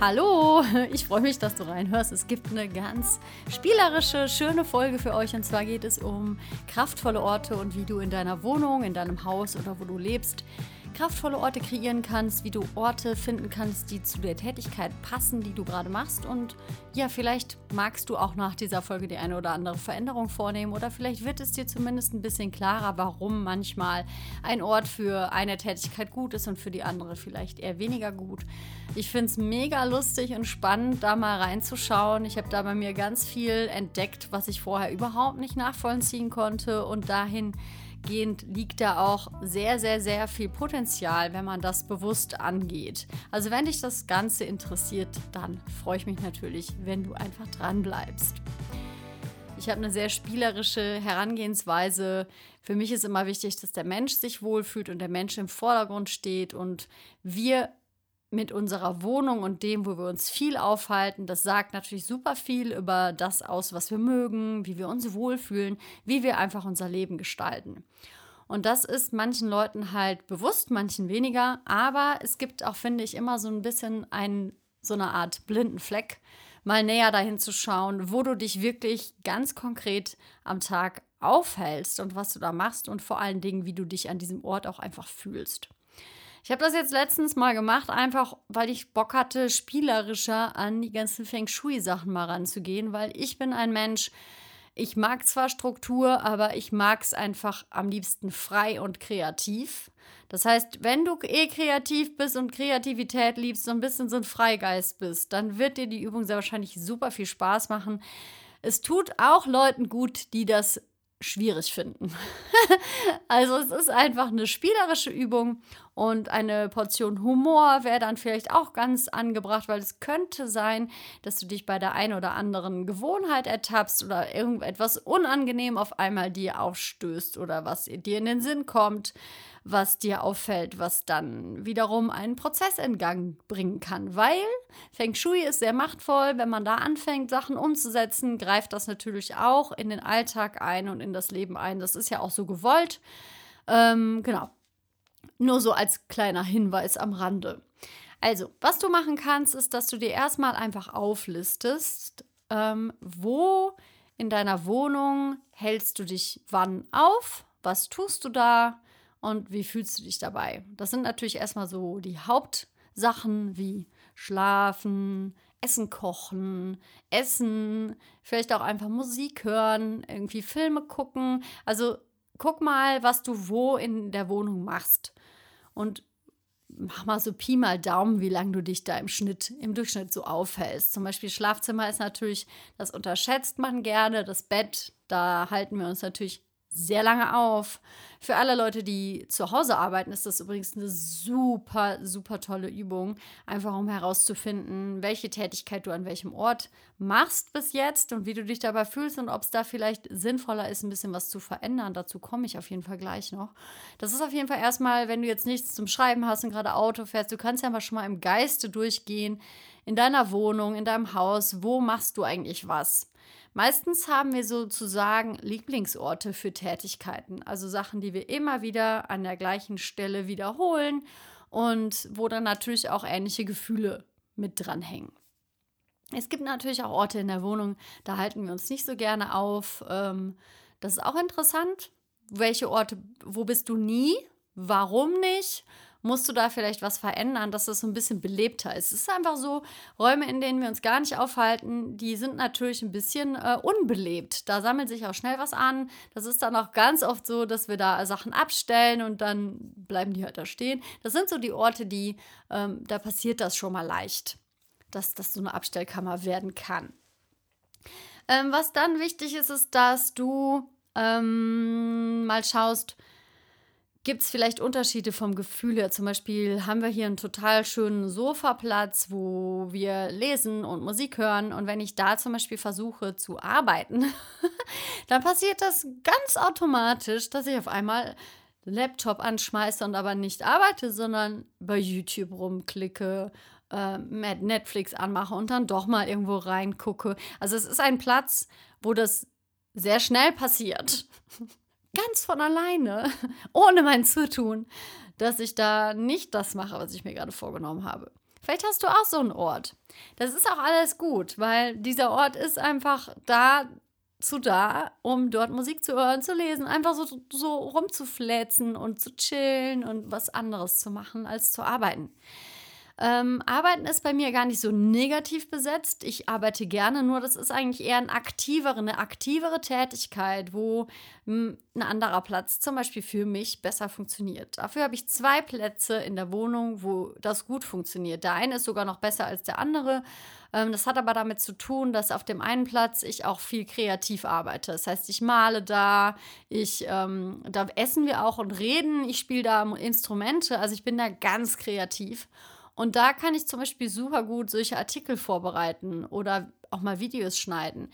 Hallo, ich freue mich, dass du reinhörst. Es gibt eine ganz spielerische, schöne Folge für euch und zwar geht es um kraftvolle Orte und wie du in deiner Wohnung, in deinem Haus oder wo du lebst kraftvolle Orte kreieren kannst, wie du Orte finden kannst, die zu der Tätigkeit passen, die du gerade machst. Und ja, vielleicht magst du auch nach dieser Folge die eine oder andere Veränderung vornehmen oder vielleicht wird es dir zumindest ein bisschen klarer, warum manchmal ein Ort für eine Tätigkeit gut ist und für die andere vielleicht eher weniger gut. Ich finde es mega lustig und spannend, da mal reinzuschauen. Ich habe da bei mir ganz viel entdeckt, was ich vorher überhaupt nicht nachvollziehen konnte und dahin dahingehend liegt da auch sehr, sehr, sehr viel Potenzial, wenn man das bewusst angeht. Also wenn dich das Ganze interessiert, dann freue ich mich natürlich, wenn du einfach dran bleibst. Ich habe eine sehr spielerische Herangehensweise. Für mich ist immer wichtig, dass der Mensch sich wohlfühlt und der Mensch im Vordergrund steht und wir mit unserer Wohnung und dem, wo wir uns viel aufhalten, das sagt natürlich super viel über das aus, was wir mögen, wie wir uns wohlfühlen, wie wir einfach unser Leben gestalten. Und das ist manchen Leuten halt bewusst, manchen weniger, aber es gibt auch, finde ich, immer so ein bisschen ein, so eine Art blinden Fleck, mal näher dahin zu schauen, wo du dich wirklich ganz konkret am Tag aufhältst und was du da machst und vor allen Dingen, wie du dich an diesem Ort auch einfach fühlst. Ich habe das jetzt letztens mal gemacht, einfach weil ich Bock hatte, spielerischer an die ganzen Feng Shui-Sachen mal ranzugehen, weil ich bin ein Mensch, ich mag zwar Struktur, aber ich mag es einfach am liebsten frei und kreativ. Das heißt, wenn du eh kreativ bist und Kreativität liebst, so ein bisschen so ein Freigeist bist, dann wird dir die Übung sehr wahrscheinlich super viel Spaß machen. Es tut auch Leuten gut, die das schwierig finden. also es ist einfach eine spielerische Übung und eine Portion Humor wäre dann vielleicht auch ganz angebracht, weil es könnte sein, dass du dich bei der einen oder anderen Gewohnheit ertappst oder irgendetwas unangenehm auf einmal dir aufstößt oder was dir in den Sinn kommt, was dir auffällt, was dann wiederum einen Prozess in Gang bringen kann. Weil Feng Shui ist sehr machtvoll, wenn man da anfängt, Sachen umzusetzen, greift das natürlich auch in den Alltag ein und in das Leben ein. Das ist ja auch so gewollt. Ähm, genau. Nur so als kleiner Hinweis am Rande. Also, was du machen kannst, ist, dass du dir erstmal einfach auflistest, ähm, wo in deiner Wohnung hältst du dich wann auf, was tust du da und wie fühlst du dich dabei. Das sind natürlich erstmal so die Hauptsachen wie Schlafen, Essen kochen, Essen, vielleicht auch einfach Musik hören, irgendwie Filme gucken. Also guck mal, was du wo in der Wohnung machst. Und mach mal so Pi mal Daumen, wie lange du dich da im Schnitt, im Durchschnitt so aufhältst. Zum Beispiel Schlafzimmer ist natürlich, das unterschätzt man gerne. Das Bett, da halten wir uns natürlich sehr lange auf. Für alle Leute, die zu Hause arbeiten, ist das übrigens eine super, super tolle Übung, einfach um herauszufinden, welche Tätigkeit du an welchem Ort machst bis jetzt und wie du dich dabei fühlst und ob es da vielleicht sinnvoller ist, ein bisschen was zu verändern. Dazu komme ich auf jeden Fall gleich noch. Das ist auf jeden Fall erstmal, wenn du jetzt nichts zum Schreiben hast und gerade Auto fährst, du kannst ja mal schon mal im Geiste durchgehen, in deiner Wohnung, in deinem Haus, wo machst du eigentlich was? Meistens haben wir sozusagen Lieblingsorte für Tätigkeiten, also Sachen, die wir immer wieder an der gleichen Stelle wiederholen und wo dann natürlich auch ähnliche Gefühle mit dranhängen. Es gibt natürlich auch Orte in der Wohnung, da halten wir uns nicht so gerne auf. Ähm, das ist auch interessant. Welche Orte, wo bist du nie? Warum nicht? Musst du da vielleicht was verändern, dass das so ein bisschen belebter ist. Es ist einfach so, Räume, in denen wir uns gar nicht aufhalten, die sind natürlich ein bisschen äh, unbelebt. Da sammelt sich auch schnell was an. Das ist dann auch ganz oft so, dass wir da Sachen abstellen und dann bleiben die halt da stehen. Das sind so die Orte, die, ähm, da passiert das schon mal leicht, dass das so eine Abstellkammer werden kann. Ähm, was dann wichtig ist, ist, dass du ähm, mal schaust, Gibt es vielleicht Unterschiede vom Gefühl her? Zum Beispiel haben wir hier einen total schönen Sofaplatz, wo wir lesen und Musik hören. Und wenn ich da zum Beispiel versuche zu arbeiten, dann passiert das ganz automatisch, dass ich auf einmal Laptop anschmeiße und aber nicht arbeite, sondern bei YouTube rumklicke, äh, Netflix anmache und dann doch mal irgendwo reingucke. Also es ist ein Platz, wo das sehr schnell passiert ganz von alleine, ohne mein Zutun, dass ich da nicht das mache, was ich mir gerade vorgenommen habe. Vielleicht hast du auch so einen Ort. Das ist auch alles gut, weil dieser Ort ist einfach da zu da, um dort Musik zu hören, zu lesen, einfach so, so rumzufläzen und zu chillen und was anderes zu machen, als zu arbeiten. Ähm, Arbeiten ist bei mir gar nicht so negativ besetzt. Ich arbeite gerne, nur das ist eigentlich eher ein aktivere, eine aktivere Tätigkeit, wo hm, ein anderer Platz zum Beispiel für mich besser funktioniert. Dafür habe ich zwei Plätze in der Wohnung, wo das gut funktioniert. Der eine ist sogar noch besser als der andere. Ähm, das hat aber damit zu tun, dass auf dem einen Platz ich auch viel kreativ arbeite. Das heißt, ich male da, ich, ähm, da essen wir auch und reden, ich spiele da Instrumente, also ich bin da ganz kreativ. Und da kann ich zum Beispiel super gut solche Artikel vorbereiten oder auch mal Videos schneiden.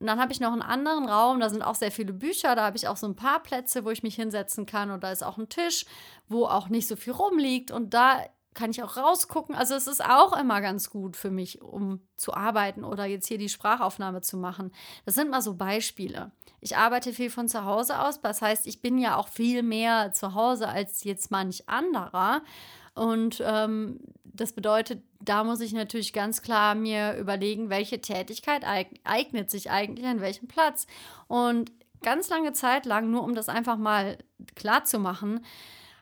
Und dann habe ich noch einen anderen Raum, da sind auch sehr viele Bücher, da habe ich auch so ein paar Plätze, wo ich mich hinsetzen kann und da ist auch ein Tisch, wo auch nicht so viel rumliegt und da kann ich auch rausgucken. Also es ist auch immer ganz gut für mich, um zu arbeiten oder jetzt hier die Sprachaufnahme zu machen. Das sind mal so Beispiele. Ich arbeite viel von zu Hause aus, das heißt, ich bin ja auch viel mehr zu Hause als jetzt manch anderer. Und ähm, das bedeutet, da muss ich natürlich ganz klar mir überlegen, welche Tätigkeit eignet sich eigentlich an welchem Platz. Und ganz lange Zeit lang, nur um das einfach mal klar zu machen,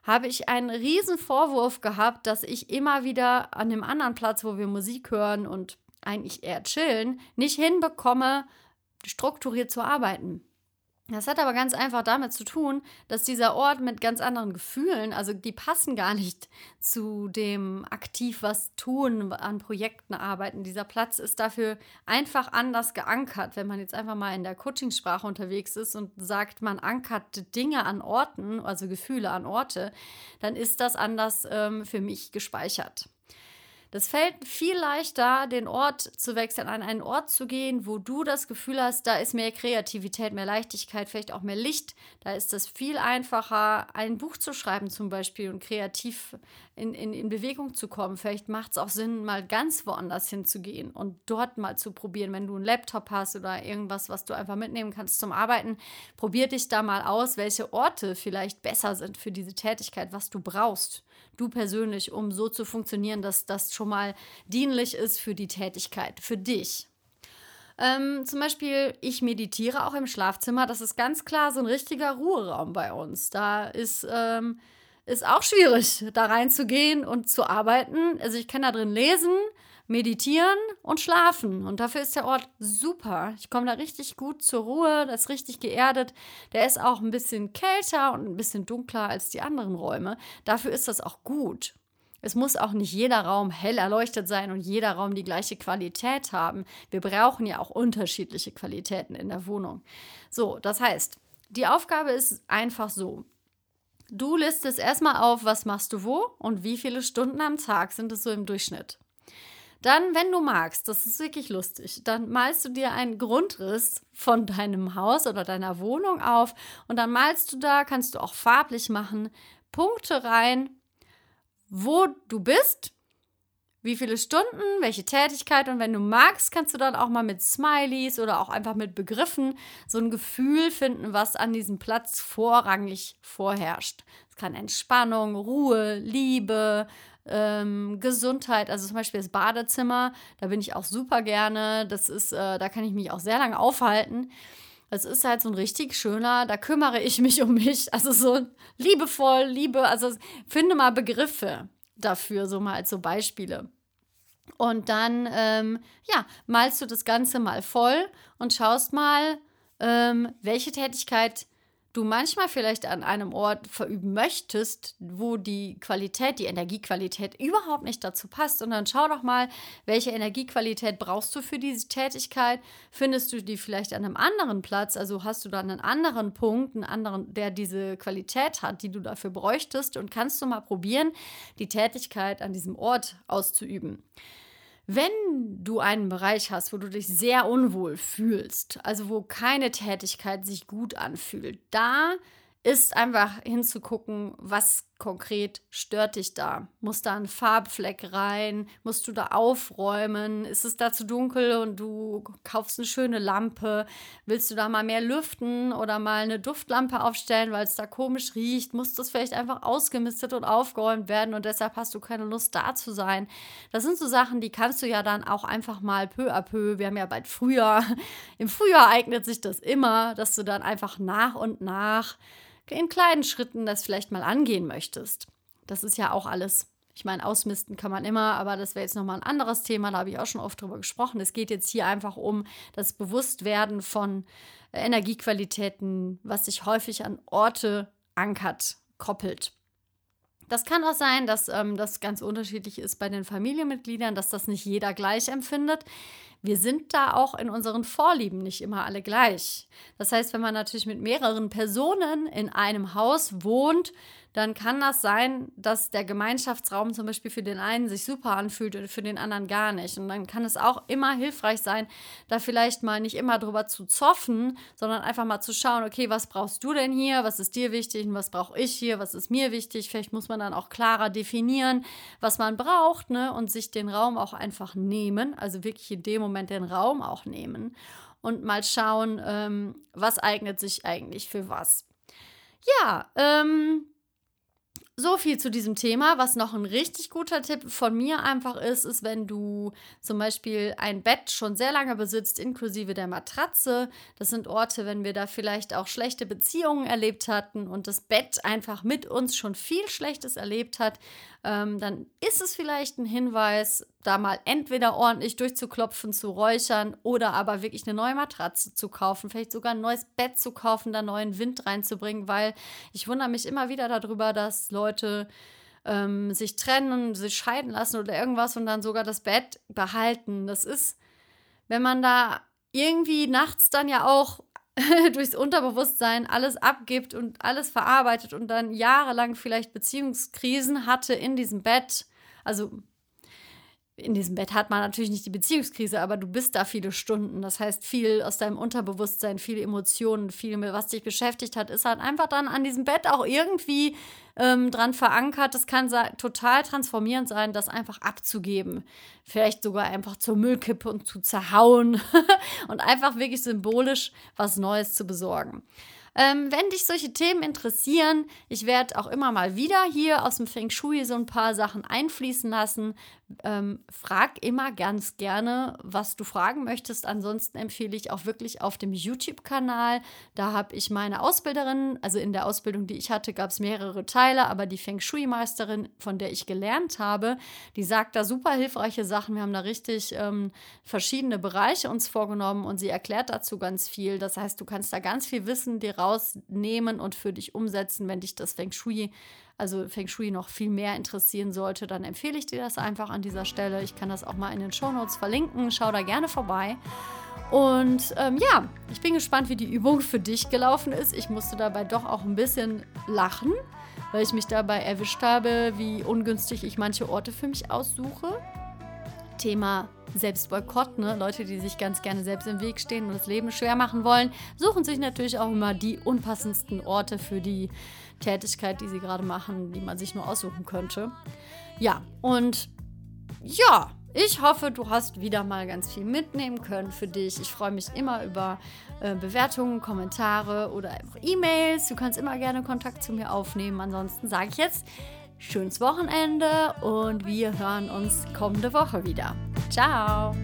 habe ich einen riesen Vorwurf gehabt, dass ich immer wieder an dem anderen Platz, wo wir Musik hören und eigentlich eher chillen, nicht hinbekomme, strukturiert zu arbeiten. Das hat aber ganz einfach damit zu tun, dass dieser Ort mit ganz anderen Gefühlen, also die passen gar nicht zu dem aktiv was tun, an Projekten arbeiten. Dieser Platz ist dafür einfach anders geankert. Wenn man jetzt einfach mal in der Coachingsprache unterwegs ist und sagt, man ankert Dinge an Orten, also Gefühle an Orte, dann ist das anders ähm, für mich gespeichert. Das fällt viel leichter, den Ort zu wechseln, an einen Ort zu gehen, wo du das Gefühl hast, da ist mehr Kreativität, mehr Leichtigkeit, vielleicht auch mehr Licht. Da ist es viel einfacher, ein Buch zu schreiben zum Beispiel und kreativ in, in, in Bewegung zu kommen. Vielleicht macht es auch Sinn, mal ganz woanders hinzugehen und dort mal zu probieren. Wenn du einen Laptop hast oder irgendwas, was du einfach mitnehmen kannst zum Arbeiten, probier dich da mal aus, welche Orte vielleicht besser sind für diese Tätigkeit, was du brauchst du persönlich, um so zu funktionieren, dass das schon mal dienlich ist für die Tätigkeit, für dich. Ähm, zum Beispiel, ich meditiere auch im Schlafzimmer. Das ist ganz klar so ein richtiger Ruheraum bei uns. Da ist, ähm, ist auch schwierig, da reinzugehen und zu arbeiten. Also ich kann da drin lesen, meditieren und schlafen. Und dafür ist der Ort super. Ich komme da richtig gut zur Ruhe, das ist richtig geerdet. Der ist auch ein bisschen kälter und ein bisschen dunkler als die anderen Räume. Dafür ist das auch gut. Es muss auch nicht jeder Raum hell erleuchtet sein und jeder Raum die gleiche Qualität haben. Wir brauchen ja auch unterschiedliche Qualitäten in der Wohnung. So, das heißt, die Aufgabe ist einfach so. Du listest erstmal auf, was machst du wo und wie viele Stunden am Tag sind es so im Durchschnitt. Dann, wenn du magst, das ist wirklich lustig, dann malst du dir einen Grundriss von deinem Haus oder deiner Wohnung auf und dann malst du da, kannst du auch farblich machen, Punkte rein, wo du bist, wie viele Stunden, welche Tätigkeit und wenn du magst, kannst du dann auch mal mit Smileys oder auch einfach mit Begriffen so ein Gefühl finden, was an diesem Platz vorrangig vorherrscht. Es kann Entspannung, Ruhe, Liebe, ähm, Gesundheit, also zum Beispiel das Badezimmer, da bin ich auch super gerne. Das ist, äh, da kann ich mich auch sehr lange aufhalten. Das ist halt so ein richtig schöner, da kümmere ich mich um mich. Also so liebevoll, Liebe, also finde mal Begriffe dafür, so mal als so Beispiele. Und dann, ähm, ja, malst du das Ganze mal voll und schaust mal, ähm, welche Tätigkeit du manchmal vielleicht an einem Ort verüben möchtest, wo die Qualität, die Energiequalität überhaupt nicht dazu passt. Und dann schau doch mal, welche Energiequalität brauchst du für diese Tätigkeit? Findest du die vielleicht an einem anderen Platz? Also hast du dann einen anderen Punkt, einen anderen, der diese Qualität hat, die du dafür bräuchtest? Und kannst du mal probieren, die Tätigkeit an diesem Ort auszuüben. Wenn du einen Bereich hast, wo du dich sehr unwohl fühlst, also wo keine Tätigkeit sich gut anfühlt, da ist einfach hinzugucken, was konkret stört dich da? Muss da ein Farbfleck rein? Musst du da aufräumen? Ist es da zu dunkel und du kaufst eine schöne Lampe? Willst du da mal mehr lüften oder mal eine Duftlampe aufstellen, weil es da komisch riecht? Muss das vielleicht einfach ausgemistet und aufgeräumt werden und deshalb hast du keine Lust da zu sein? Das sind so Sachen, die kannst du ja dann auch einfach mal peu à peu. Wir haben ja bald Frühjahr. Im Frühjahr eignet sich das immer, dass du dann einfach nach und nach in kleinen Schritten das vielleicht mal angehen möchtest. Das ist ja auch alles. Ich meine, ausmisten kann man immer, aber das wäre jetzt nochmal ein anderes Thema, da habe ich auch schon oft drüber gesprochen. Es geht jetzt hier einfach um das Bewusstwerden von Energiequalitäten, was sich häufig an Orte ankert, koppelt. Das kann auch sein, dass ähm, das ganz unterschiedlich ist bei den Familienmitgliedern, dass das nicht jeder gleich empfindet wir sind da auch in unseren Vorlieben nicht immer alle gleich. Das heißt, wenn man natürlich mit mehreren Personen in einem Haus wohnt, dann kann das sein, dass der Gemeinschaftsraum zum Beispiel für den einen sich super anfühlt und für den anderen gar nicht. Und dann kann es auch immer hilfreich sein, da vielleicht mal nicht immer drüber zu zoffen, sondern einfach mal zu schauen, okay, was brauchst du denn hier, was ist dir wichtig und was brauche ich hier, was ist mir wichtig. Vielleicht muss man dann auch klarer definieren, was man braucht ne? und sich den Raum auch einfach nehmen, also wirklich in dem Moment den Raum auch nehmen und mal schauen, ähm, was eignet sich eigentlich für was. Ja, ähm, so viel zu diesem Thema. Was noch ein richtig guter Tipp von mir einfach ist, ist, wenn du zum Beispiel ein Bett schon sehr lange besitzt, inklusive der Matratze. Das sind Orte, wenn wir da vielleicht auch schlechte Beziehungen erlebt hatten und das Bett einfach mit uns schon viel Schlechtes erlebt hat, ähm, dann ist es vielleicht ein Hinweis, da mal entweder ordentlich durchzuklopfen, zu räuchern oder aber wirklich eine neue Matratze zu kaufen, vielleicht sogar ein neues Bett zu kaufen, da neuen Wind reinzubringen, weil ich wundere mich immer wieder darüber, dass Leute ähm, sich trennen, sich scheiden lassen oder irgendwas und dann sogar das Bett behalten. Das ist, wenn man da irgendwie nachts dann ja auch durchs Unterbewusstsein alles abgibt und alles verarbeitet und dann jahrelang vielleicht Beziehungskrisen hatte in diesem Bett. Also in diesem Bett hat man natürlich nicht die Beziehungskrise, aber du bist da viele Stunden. Das heißt, viel aus deinem Unterbewusstsein, viele Emotionen, viel, was dich beschäftigt hat, ist halt einfach dann an diesem Bett auch irgendwie ähm, dran verankert. Das kann total transformierend sein, das einfach abzugeben. Vielleicht sogar einfach zur Müllkippe und zu zerhauen und einfach wirklich symbolisch was Neues zu besorgen. Ähm, wenn dich solche Themen interessieren, ich werde auch immer mal wieder hier aus dem Feng Shui so ein paar Sachen einfließen lassen. Ähm, frag immer ganz gerne, was du fragen möchtest. Ansonsten empfehle ich auch wirklich auf dem YouTube-Kanal. Da habe ich meine Ausbilderin, also in der Ausbildung, die ich hatte, gab es mehrere Teile, aber die Feng Shui-Meisterin, von der ich gelernt habe, die sagt da super hilfreiche Sachen. Wir haben da richtig ähm, verschiedene Bereiche uns vorgenommen und sie erklärt dazu ganz viel. Das heißt, du kannst da ganz viel Wissen dir raus rausnehmen und für dich umsetzen, wenn dich das Feng Shui, also Feng Shui noch viel mehr interessieren sollte, dann empfehle ich dir das einfach an dieser Stelle. Ich kann das auch mal in den Show Notes verlinken. Schau da gerne vorbei. Und ähm, ja, ich bin gespannt, wie die Übung für dich gelaufen ist. Ich musste dabei doch auch ein bisschen lachen, weil ich mich dabei erwischt habe, wie ungünstig ich manche Orte für mich aussuche. Thema Selbstboykott, ne? Leute, die sich ganz gerne selbst im Weg stehen und das Leben schwer machen wollen, suchen sich natürlich auch immer die unpassendsten Orte für die Tätigkeit, die sie gerade machen, die man sich nur aussuchen könnte. Ja, und ja, ich hoffe, du hast wieder mal ganz viel mitnehmen können für dich. Ich freue mich immer über äh, Bewertungen, Kommentare oder einfach E-Mails. Du kannst immer gerne Kontakt zu mir aufnehmen. Ansonsten sage ich jetzt schönes Wochenende und wir hören uns kommende Woche wieder. Ciao!